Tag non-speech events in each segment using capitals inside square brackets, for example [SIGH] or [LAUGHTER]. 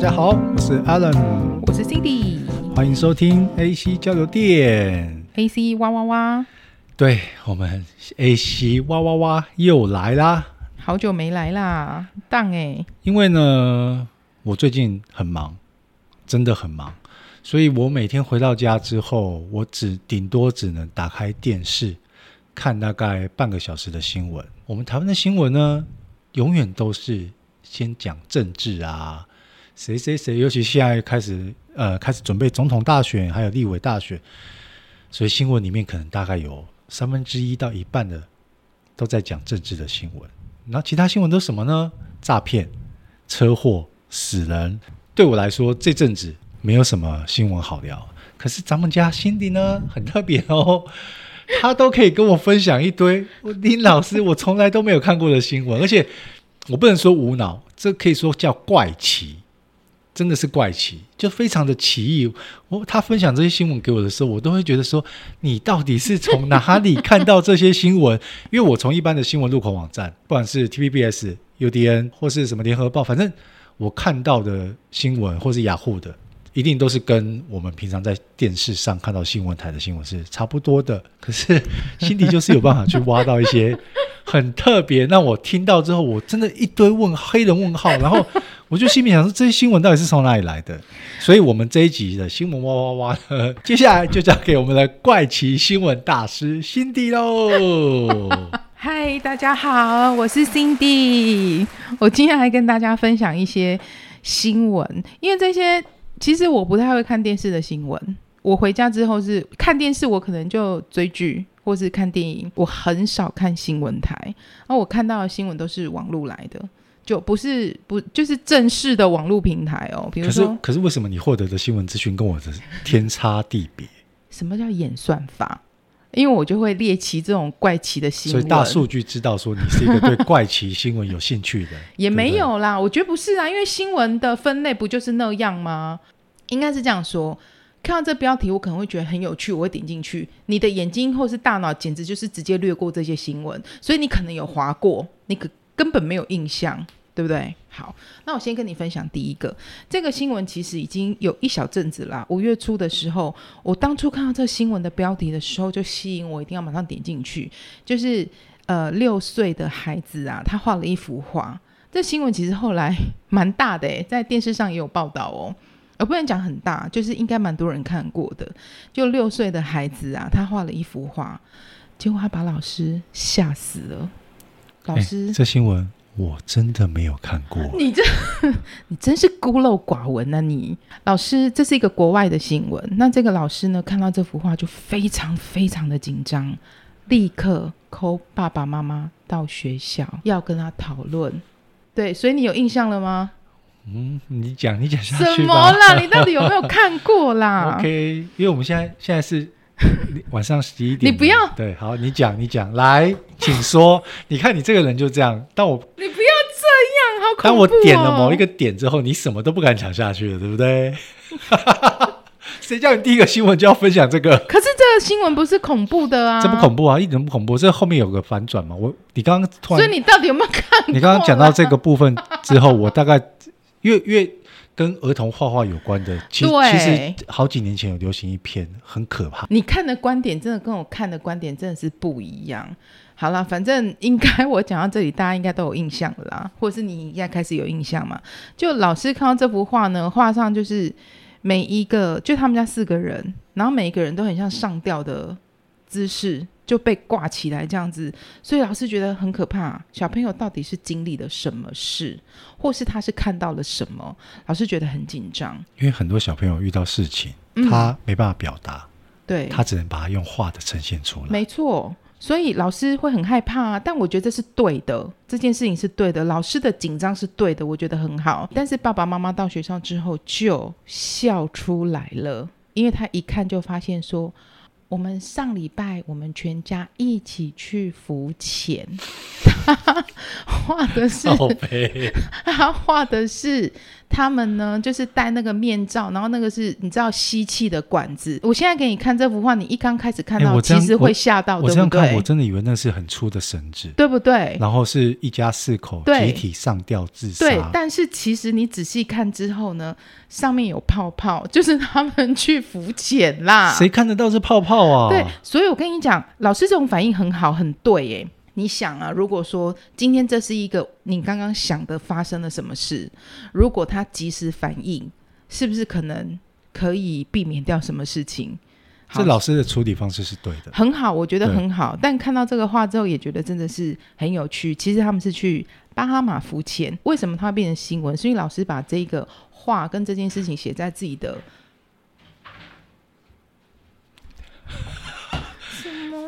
家好，我是 Alan，我是 Cindy，欢迎收听 AC 交流电，AC 哇哇哇，对，我们 AC 哇哇哇又来啦，好久没来啦，当哎，因为呢，我最近很忙，真的很忙，所以我每天回到家之后，我只顶多只能打开电视看大概半个小时的新闻。我们台湾的新闻呢，永远都是先讲政治啊。谁谁谁，尤其现在开始，呃，开始准备总统大选，还有立委大选，所以新闻里面可能大概有三分之一到一半的都在讲政治的新闻。然后其他新闻都什么呢？诈骗、车祸、死人。对我来说，这阵子没有什么新闻好聊。可是咱们家 Cindy 呢，很特别哦，他都可以跟我分享一堆林老师我从来都没有看过的新闻，而且我不能说无脑，这可以说叫怪奇。真的是怪奇，就非常的奇异。我他分享这些新闻给我的时候，我都会觉得说，你到底是从哪里看到这些新闻？因为我从一般的新闻入口网站，[LAUGHS] 不管是 TVBS、UDN 或是什么联合报，反正我看到的新闻或是雅虎的，一定都是跟我们平常在电视上看到新闻台的新闻是差不多的。可是心底就是有办法去挖到一些很特别，让我听到之后，我真的一堆问黑人问号，然后。我就心里想说，这些新闻到底是从哪里来的？所以，我们这一集的新闻哇哇哇，接下来就交给我们的怪奇新闻大师 Cindy 喽。[LAUGHS] 嗨，大家好，我是 Cindy。我今天来跟大家分享一些新闻，因为这些其实我不太会看电视的新闻。我回家之后是看电视，我可能就追剧或是看电影，我很少看新闻台。然后我看到的新闻都是网络来的。就不是不就是正式的网络平台哦，比如说，可是可是为什么你获得的新闻资讯跟我的天差地别？[LAUGHS] 什么叫演算法？因为我就会猎奇这种怪奇的新闻，所以大数据知道说你是一个对怪奇新闻有兴趣的，[LAUGHS] 也没有啦。我觉得不是啊，因为新闻的分类不就是那样吗？应该是这样说。看到这标题，我可能会觉得很有趣，我会点进去。你的眼睛或是大脑简直就是直接略过这些新闻，所以你可能有划过，你可根本没有印象。对不对？好，那我先跟你分享第一个，这个新闻其实已经有一小阵子啦。五月初的时候，我当初看到这新闻的标题的时候，就吸引我，一定要马上点进去。就是呃，六岁的孩子啊，他画了一幅画。这新闻其实后来 [LAUGHS] 蛮大的诶，在电视上也有报道哦。而不能讲很大，就是应该蛮多人看过的。就六岁的孩子啊，他画了一幅画，结果他把老师吓死了。老师，这新闻。我真的没有看过，你这 [LAUGHS] 你真是孤陋寡闻啊！你老师，这是一个国外的新闻。那这个老师呢，看到这幅画就非常非常的紧张，立刻 call 爸爸妈妈到学校要跟他讨论。对，所以你有印象了吗？嗯，你讲，你讲下去。什么啦？你到底有没有看过啦？[LAUGHS] OK，因为我们现在现在是。晚上十一点，你不要对，好，你讲，你讲，来，请说。你看你这个人就这样，但我你不要这样，好恐怖哦。当我点了某一个点之后，你什么都不敢讲下去了，对不对？[LAUGHS] 谁叫你第一个新闻就要分享这个？可是这个新闻不是恐怖的啊，这不恐怖啊，一点都不恐怖。这后面有个反转嘛，我你刚刚突然，所以你到底有没有看？你刚刚讲到这个部分之后，我大概越越。跟儿童画画有关的，其实其实好几年前有流行一篇，很可怕。你看的观点真的跟我看的观点真的是不一样。好了，反正应该我讲到这里，大家应该都有印象了啦，[LAUGHS] 或者是你现在开始有印象嘛？就老师看到这幅画呢，画上就是每一个，就他们家四个人，然后每一个人都很像上吊的姿势。就被挂起来这样子，所以老师觉得很可怕。小朋友到底是经历了什么事，或是他是看到了什么？老师觉得很紧张，因为很多小朋友遇到事情，嗯、他没办法表达，对，他只能把它用画的呈现出来。没错，所以老师会很害怕。啊但我觉得这是对的，这件事情是对的。老师的紧张是对的，我觉得很好。但是爸爸妈妈到学校之后就笑出来了，因为他一看就发现说。我们上礼拜，我们全家一起去浮潜，他画的是，他画的是他们呢，就是戴那个面罩，然后那个是你知道吸气的管子。我现在给你看这幅画，你一刚开始看到，欸、其实会吓到，对不对？我这样看，我真的以为那是很粗的绳子，对不对？然后是一家四口集体上吊自杀。对，但是其实你仔细看之后呢，上面有泡泡，就是他们去浮潜啦。谁看得到是泡泡啊？对，所以我跟你讲，老师这种反应很好，很对耶。你想啊，如果说今天这是一个你刚刚想的发生了什么事，如果他及时反应，是不是可能可以避免掉什么事情？这老师的处理方式是对的，很好，我觉得很好。但看到这个话之后，也觉得真的是很有趣。其实他们是去巴哈马浮潜，为什么它会变成新闻？所以老师把这个话跟这件事情写在自己的。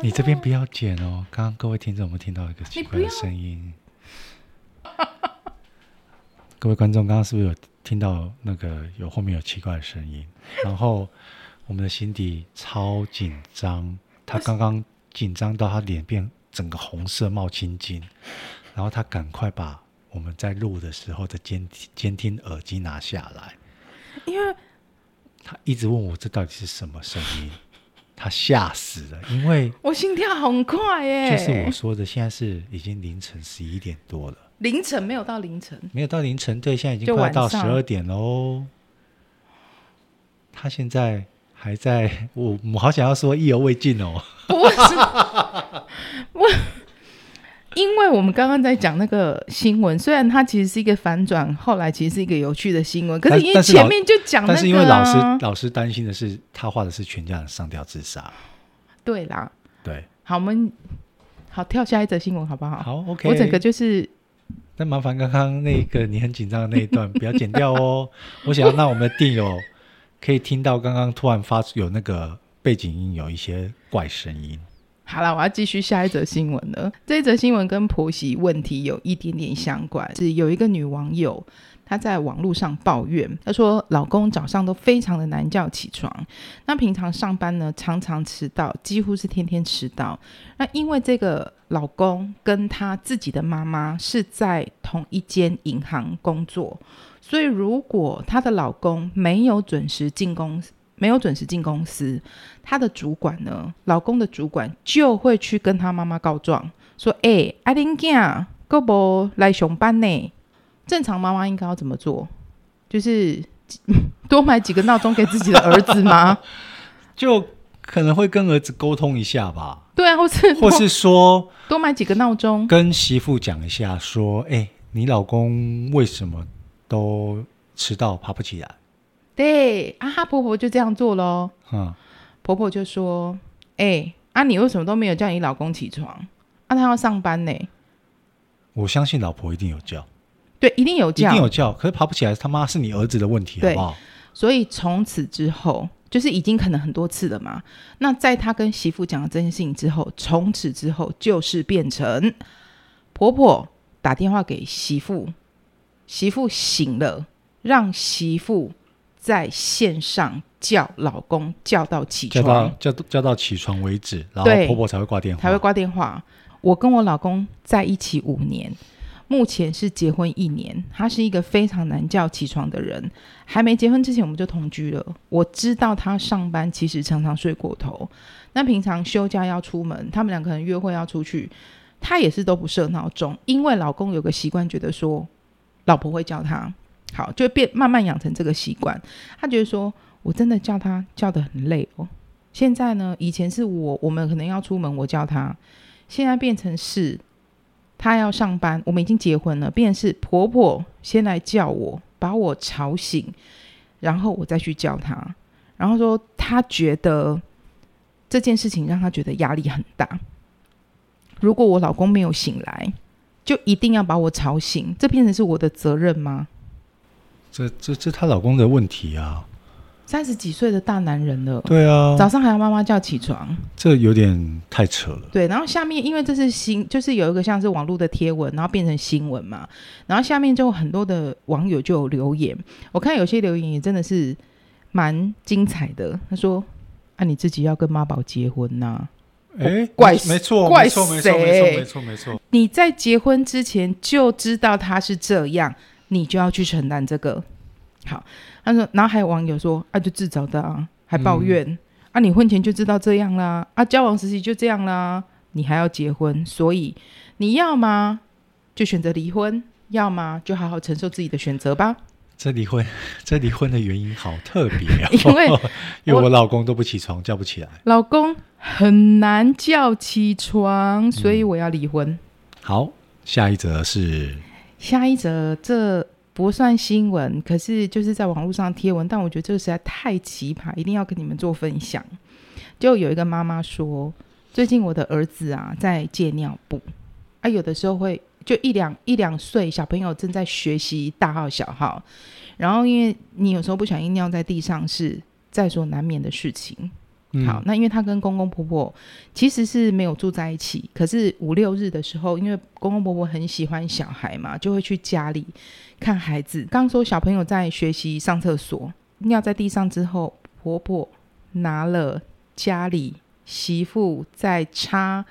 你这边不要剪哦！刚刚各位听众有没有听到一个奇怪的声音？[LAUGHS] 各位观众，刚刚是不是有听到那个有后面有奇怪的声音？然后我们的心底超紧张，他刚刚紧张到他脸变整个红色冒青筋，然后他赶快把我们在录的时候的监监听耳机拿下来，因为他一直问我这到底是什么声音。他吓死了，因为我心跳很快耶。就是我说的，现在是已经凌晨十一点多了。凌晨没有到凌晨，没有到凌晨，对，现在已经快到十二点喽。他现在还在，我我好想要说意犹未尽哦。不是，我。因为我们刚刚在讲那个新闻，虽然它其实是一个反转，后来其实是一个有趣的新闻，可是因为前面就讲那个，但是因为老师老师担心的是，他画的是全家人上吊自杀。对啦，对，好，我们好跳下一则新闻好不好？好，OK。我整个就是，那麻烦刚刚那个你很紧张的那一段不要剪掉哦。[LAUGHS] 我想要让我们的电友可以听到刚刚突然发出有那个背景音，有一些怪声音。好了，我要继续下一则新闻了。这一则新闻跟婆媳问题有一点点相关，是有一个女网友她在网络上抱怨，她说老公早上都非常的难叫起床，那平常上班呢常常迟到，几乎是天天迟到。那因为这个老公跟她自己的妈妈是在同一间银行工作，所以如果她的老公没有准时进公司，没有准时进公司，她的主管呢，老公的主管就会去跟他妈妈告状，说：“哎、欸，阿玲囝，够不来上班呢？”正常妈妈应该要怎么做？就是 [LAUGHS] 多买几个闹钟给自己的儿子吗？[LAUGHS] 就可能会跟儿子沟通一下吧。对啊，或是或是说多买几个闹钟，跟媳妇讲一下，说：“哎、欸，你老公为什么都迟到，爬不起来？”对啊，她婆婆就这样做喽。嗯，婆婆就说：“哎、欸，啊，你为什么都没有叫你老公起床？啊，他要上班呢。”我相信老婆一定有叫，对，一定有叫，一定有叫。可是爬不起来，他妈是你儿子的问题，好不好？所以从此之后，就是已经可能很多次了嘛。那在他跟媳妇讲了这件事情之后，从此之后就是变成婆婆打电话给媳妇，媳妇醒了，让媳妇。在线上叫老公叫到起床，叫到叫叫到起床为止，然后婆婆才会挂电话，才会挂电话。我跟我老公在一起五年，目前是结婚一年。他是一个非常难叫起床的人，还没结婚之前我们就同居了。我知道他上班其实常常睡过头，那平常休假要出门，他们两个人约会要出去，他也是都不设闹钟，因为老公有个习惯，觉得说老婆会叫他。好，就变慢慢养成这个习惯。他觉得说，我真的叫他叫得很累哦。现在呢，以前是我我们可能要出门，我叫他；现在变成是他要上班，我们已经结婚了，变成是婆婆先来叫我，把我吵醒，然后我再去叫他。然后说他觉得这件事情让他觉得压力很大。如果我老公没有醒来，就一定要把我吵醒，这变成是我的责任吗？这这这她老公的问题啊！三十几岁的大男人了，对啊，早上还要妈妈叫起床，这有点太扯了。对，然后下面因为这是新，就是有一个像是网络的贴文，然后变成新闻嘛，然后下面就很多的网友就有留言，我看有些留言也真的是蛮精彩的。他说：“啊，你自己要跟妈宝结婚呐、啊？哎，怪没错，怪没错，没错，没错，没错，没错。你在结婚之前就知道他是这样，你就要去承担这个。好，他说，然后还有网友说，啊，就自找的啊，还抱怨、嗯、啊，你婚前就知道这样啦，啊，交往时期就这样啦，你还要结婚，所以你要吗？就选择离婚，要么就好好承受自己的选择吧。这离婚，[LAUGHS] 这离婚的原因好特别啊！[LAUGHS] 因为 [LAUGHS] 因为我老公都不起床，叫不起来。老公很难叫起床，所以我要离婚。嗯、好，下一则是下一则，这不算新闻，可是就是在网络上贴文，但我觉得这个实在太奇葩，一定要跟你们做分享。就有一个妈妈说，最近我的儿子啊在戒尿布，啊，有的时候会。就一两一两岁小朋友正在学习大号小号，然后因为你有时候不小心尿在地上是在所难免的事情。好，那因为他跟公公婆婆其实是没有住在一起，可是五六日的时候，因为公公婆婆很喜欢小孩嘛，就会去家里看孩子。刚说小朋友在学习上厕所尿在地上之后，婆婆拿了家里媳妇在擦。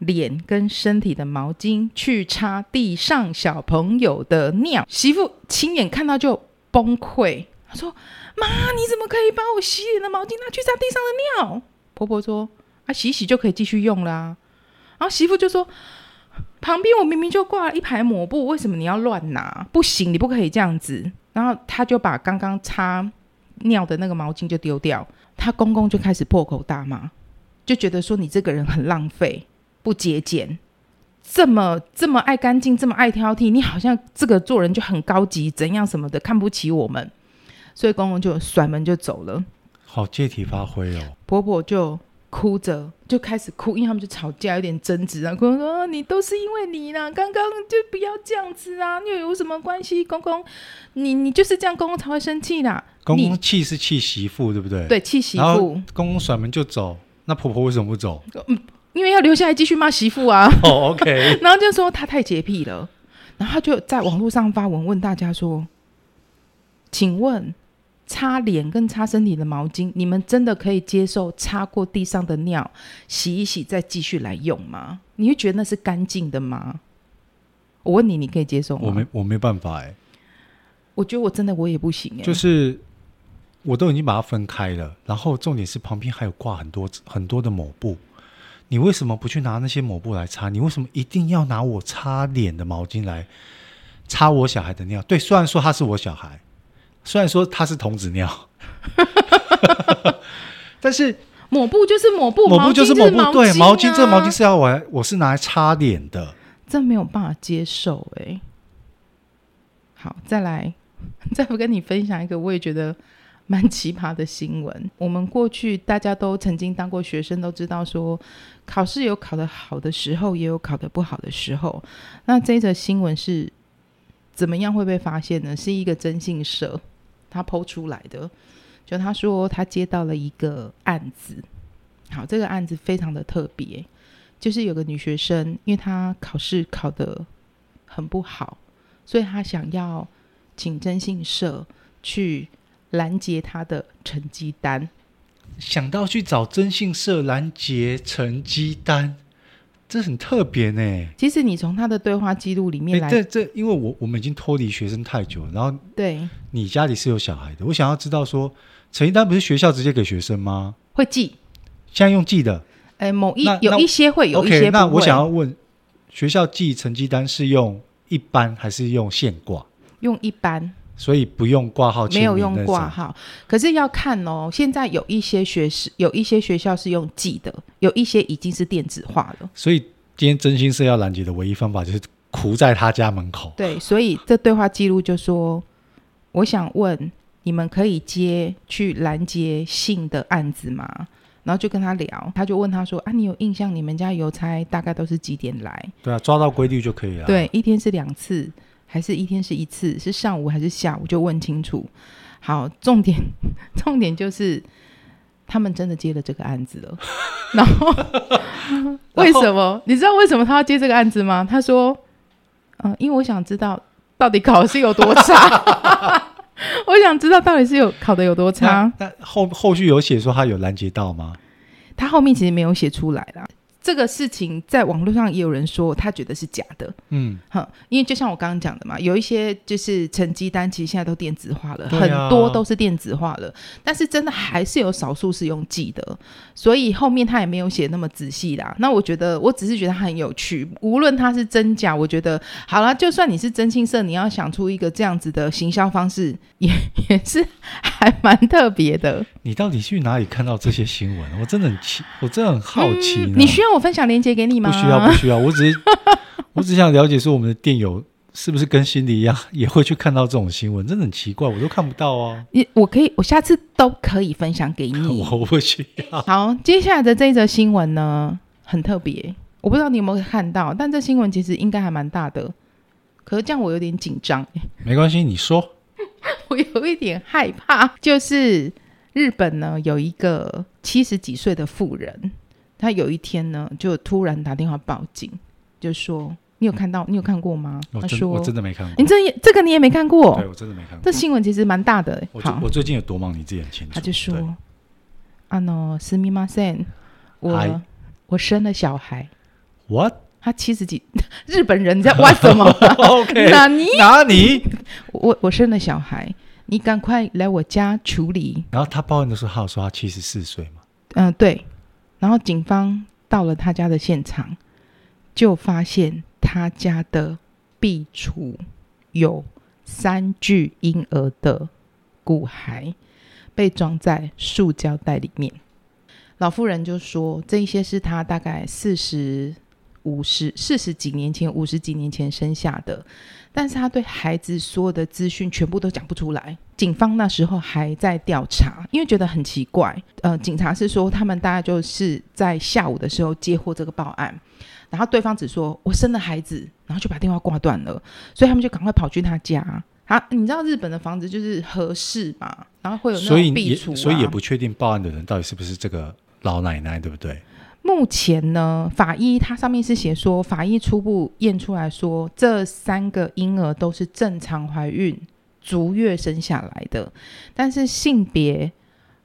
脸跟身体的毛巾去擦地上小朋友的尿，媳妇亲眼看到就崩溃。说：“妈，你怎么可以把我洗脸的毛巾拿去擦地上的尿？”婆婆说：“啊，洗洗就可以继续用啦。”然后媳妇就说：“旁边我明明就挂了一排抹布，为什么你要乱拿？不行，你不可以这样子。”然后她就把刚刚擦尿的那个毛巾就丢掉。她公公就开始破口大骂，就觉得说：“你这个人很浪费。”不节俭，这么这么爱干净，这么爱挑剔，你好像这个做人就很高级，怎样什么的，看不起我们，所以公公就甩门就走了。好借题发挥哦。婆婆就哭着就开始哭，因为他们就吵架，有点争执啊。公公说：“你都是因为你啦，刚刚就不要这样子啊，又有什么关系？公公，你你就是这样，公公才会生气啦。公公气是气媳妇，对不对？对，气媳妇。公公甩门就走，那婆婆为什么不走？嗯。因为要留下来继续骂媳妇啊！哦，OK。[LAUGHS] 然后就说她太洁癖了，然后他就在网络上发文问大家说：“请问擦脸跟擦身体的毛巾，你们真的可以接受擦过地上的尿洗一洗再继续来用吗？你会觉得那是干净的吗？”我问你，你可以接受吗？我没，我没办法哎。我觉得我真的我也不行哎。就是我都已经把它分开了，然后重点是旁边还有挂很多很多的抹布。你为什么不去拿那些抹布来擦？你为什么一定要拿我擦脸的毛巾来擦我小孩的尿？对，虽然说他是我小孩，虽然说它是童子尿，[LAUGHS] 但是抹布就是抹布，抹布就是抹布，毛巾就是毛巾啊、对，毛巾这个毛巾是要我来，我是拿来擦脸的，这没有办法接受哎、欸。好，再来，[LAUGHS] 再不跟你分享一个，我也觉得。蛮奇葩的新闻。我们过去大家都曾经当过学生，都知道说考试有考得好的时候，也有考得不好的时候。那这则新闻是怎么样会被发现呢？是一个征信社他剖出来的，就他说他接到了一个案子。好，这个案子非常的特别，就是有个女学生，因为她考试考得很不好，所以她想要请征信社去。拦截他的成绩单，想到去找征信社拦截成绩单，这很特别呢。其实你从他的对话记录里面来，这这，因为我我们已经脱离学生太久了，然后对，你家里是有小孩的，我想要知道说，成绩单不是学校直接给学生吗？会寄，现在用寄的，哎，某一有一些会有一些。那我想要问，学校寄成绩单是用一般还是用现挂？用一般。所以不用挂号，没有用挂号，可是要看哦。现在有一些学是，有一些学校是用寄的，有一些已经是电子化了。所以今天真心是要拦截的唯一方法就是哭在他家门口。对，所以这对话记录就说：“我想问，你们可以接去拦截信的案子吗？”然后就跟他聊，他就问他说：“啊，你有印象你们家邮差大概都是几点来？”对啊，抓到规律就可以了。对，一天是两次。还是一天是一次，是上午还是下午？就问清楚。好，重点 [LAUGHS] 重点就是他们真的接了这个案子了。[LAUGHS] 然后为什么？你知道为什么他要接这个案子吗？他说：“嗯、呃，因为我想知道到底考试有多差。[LAUGHS] 我想知道到底是有考的有多差。”那，那后后续有写说他有拦截到吗？他后面其实没有写出来啦。这个事情在网络上也有人说他觉得是假的，嗯，哼，因为就像我刚刚讲的嘛，有一些就是成绩单其实现在都电子化了，啊、很多都是电子化了，但是真的还是有少数是用记的，所以后面他也没有写那么仔细啦。那我觉得我只是觉得他很有趣，无论他是真假，我觉得好了，就算你是征信社，你要想出一个这样子的行销方式，也 [LAUGHS] 也是还蛮特别的。你到底去哪里看到这些新闻？我真的很奇，我真的很好奇、嗯。你需要我分享链接给你吗？不需要，不需要。我只是，[LAUGHS] 我只想了解说，我们的店友是不是跟心理一样，也会去看到这种新闻？真的很奇怪，我都看不到啊。你，我可以，我下次都可以分享给你。[LAUGHS] 我不需要。好，接下来的这一则新闻呢，很特别，我不知道你有没有看到，但这新闻其实应该还蛮大的。可是这样我有点紧张。没关系，你说。[LAUGHS] 我有一点害怕，就是。日本呢，有一个七十几岁的妇人，她有一天呢就突然打电话报警，就说：“你有看到？你有看过吗？”她说：“我真的没看过。”你这这个你也没看过？对，我真的没看过。这新闻其实蛮大的。我我最近有多忙，你自己很清楚。他就说：“啊喏，すみません，我 Hi. 我生了小孩。” What？他七十几，[LAUGHS] 日本人在玩什么？[LAUGHS] OK？哪里？哪里？我我生了小孩。你赶快来我家处理。然后他报案的时候，他有说他七十四岁嘛？嗯，对。 然后警方到了他家的现场，就发现他家的壁橱有三具婴儿的骨骸被装在塑胶袋里面。老妇人就说：“这一些是他大概四十五十四十几年前、五十几年前生下的。”但是他对孩子所有的资讯全部都讲不出来。警方那时候还在调查，因为觉得很奇怪。呃，警察是说他们大概就是在下午的时候接获这个报案，然后对方只说我生了孩子，然后就把电话挂断了。所以他们就赶快跑去他家。啊，你知道日本的房子就是合适嘛，然后会有那种壁橱啊，所以也，所以也不确定报案的人到底是不是这个老奶奶，对不对？目前呢，法医它上面是写说，法医初步验出来说，这三个婴儿都是正常怀孕足月生下来的，但是性别、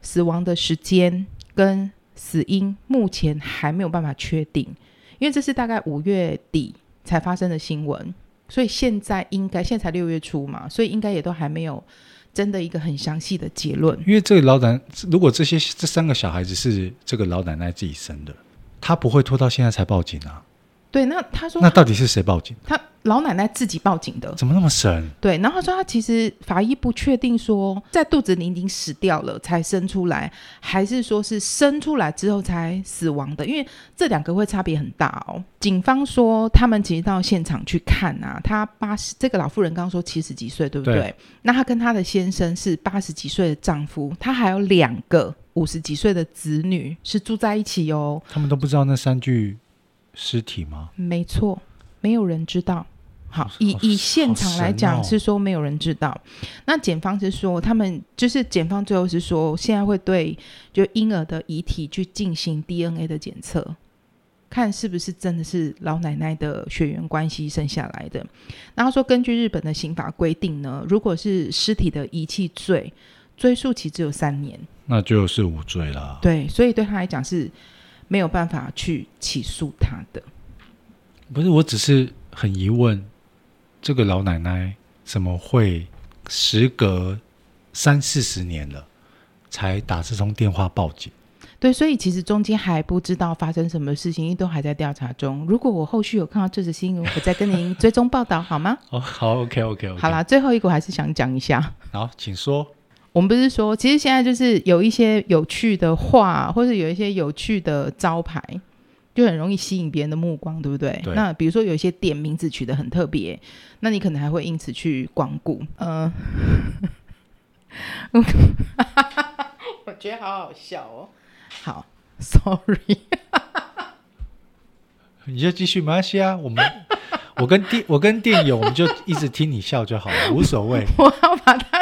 死亡的时间跟死因目前还没有办法确定，因为这是大概五月底才发生的新闻，所以现在应该现在才六月初嘛，所以应该也都还没有真的一个很详细的结论。因为这个老奶，如果这些这三个小孩子是这个老奶奶自己生的。她不会拖到现在才报警啊？对，那他说，那到底是谁报警？他老奶奶自己报警的，怎么那么神？对，然后他说他其实法医不确定说在肚子里已经死掉了才生出来，还是说是生出来之后才死亡的，因为这两个会差别很大哦。警方说他们其实到现场去看啊，他八十这个老妇人刚刚说七十几岁，对不对？对。那她跟她的先生是八十几岁的丈夫，她还有两个。五十几岁的子女是住在一起哦，他们都不知道那三具尸体吗？没错，没有人知道。好，以以现场来讲是说没有人知道。哦、那检方是说他们就是检方最后是说现在会对就婴儿的遗体去进行 DNA 的检测，看是不是真的是老奶奶的血缘关系生下来的。然后说根据日本的刑法规定呢，如果是尸体的遗弃罪，追诉期只有三年。那就是无罪啦。对，所以对他来讲是没有办法去起诉他的。不是，我只是很疑问，这个老奶奶怎么会时隔三四十年了才打这通电话报警？对，所以其实中间还不知道发生什么事情，因为都还在调查中。如果我后续有看到这则新闻，我再跟您追踪报道好吗？[LAUGHS] 哦，好，OK，OK，OK。Okay, okay, okay. 好啦，最后一个我还是想讲一下。好，请说。我们不是说，其实现在就是有一些有趣的话，或者有一些有趣的招牌，就很容易吸引别人的目光，对不对？对。那比如说有一些店名字取得很特别，那你可能还会因此去光顾。嗯、呃，我觉得好好笑哦。好，Sorry，[LAUGHS] 你就继续没关系啊。我们 [LAUGHS] 我跟店我跟店友，我们就一直听你笑就好了，无所谓。[LAUGHS] 我要把它。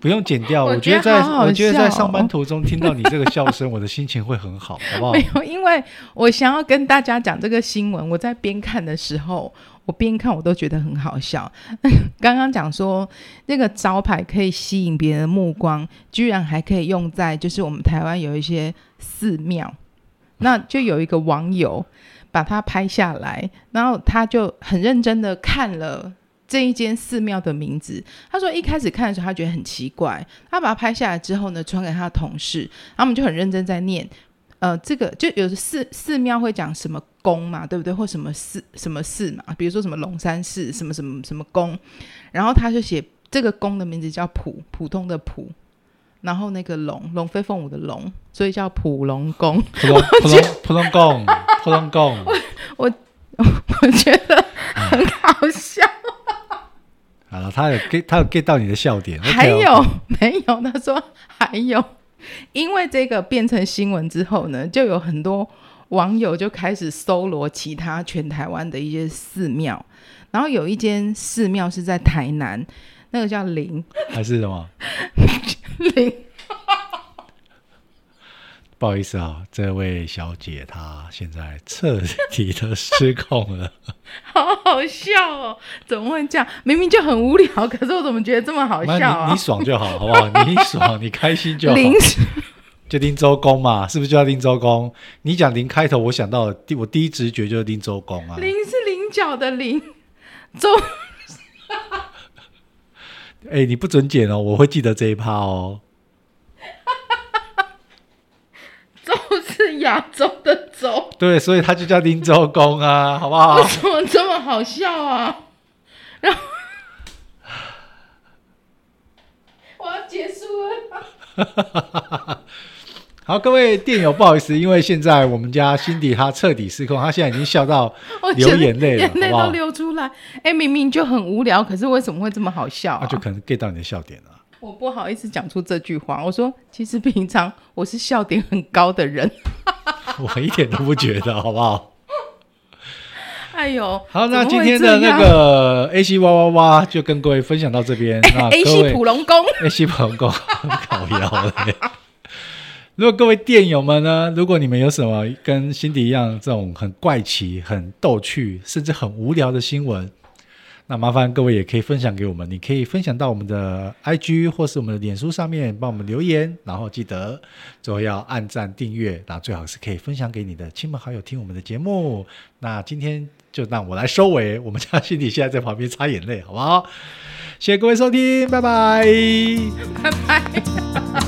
不用剪掉，我觉得在我觉得在上班途中听到你这个笑声，[LAUGHS] 我的心情会很好，好不好？没有，因为我想要跟大家讲这个新闻。我在边看的时候，我边看我都觉得很好笑。[LAUGHS] 刚刚讲说那个招牌可以吸引别人的目光，居然还可以用在就是我们台湾有一些寺庙，那就有一个网友把它拍下来，然后他就很认真的看了这一间寺庙的名字。他说一开始看的时候，他觉得很奇怪。他把它拍下来之后呢，传给他的同事，他们就很认真在念。呃，这个就有的寺寺庙会讲什么宫嘛，对不对？或什么寺什么寺嘛，比如说什么龙山寺，什么什么什么宫。然后他就写这个宫的名字叫普，普通的普。然后那个龙，龙飞凤舞的龙，所以叫普龙宫。普龙普龙普龙宫，普龙宫。[LAUGHS] 我我 [LAUGHS] 我觉得很好笑。好了，他有 get，他有 get 到你的笑点。还有 [LAUGHS] 没有？他说还有，因为这个变成新闻之后呢，就有很多网友就开始搜罗其他全台湾的一些寺庙，然后有一间寺庙是在台南。那个叫灵还是什么灵？[LAUGHS] 不好意思啊，这位小姐她现在彻底的失控了，[LAUGHS] 好好笑哦！怎么会这样？明明就很无聊，可是我怎么觉得这么好笑啊？你，你爽就好，好不好？你爽，你开心就好。灵 [LAUGHS] 就盯周公嘛，是不是就要盯周公？你讲零开头，我想到第我第一直觉就是盯周公啊。零是菱角的菱，[LAUGHS] 周。哎、欸，你不准剪哦，我会记得这一趴哦。洲是亚洲的洲，对，所以他就叫林州公啊，[LAUGHS] 好不好？为什么这么好笑啊？然后 [LAUGHS] 我要结束了。[LAUGHS] 好，各位电友，不好意思，因为现在我们家辛迪他彻底失控，他现在已经笑到流眼泪了，眼泪都流出来。哎、欸，明明就很无聊，可是为什么会这么好笑、啊？那就可能 get 到你的笑点了。我不好意思讲出这句话，我说其实平常我是笑点很高的人，[LAUGHS] 我一点都不觉得，好不好？哎呦，好，那今天的那个 A C 哇哇哇就跟各位分享到这边。[LAUGHS] 那 [LAUGHS] A C 普龙宫，A C 普龙宫，搞笑了。如果各位电友们呢，如果你们有什么跟辛迪一样这种很怪奇、很逗趣，甚至很无聊的新闻，那麻烦各位也可以分享给我们。你可以分享到我们的 IG 或是我们的脸书上面，帮我们留言，然后记得最后要按赞订阅，那最好是可以分享给你的亲朋好友听我们的节目。那今天就让我来收尾，我们家辛迪现在在旁边擦眼泪，好不好？谢谢各位收听，拜拜，拜拜。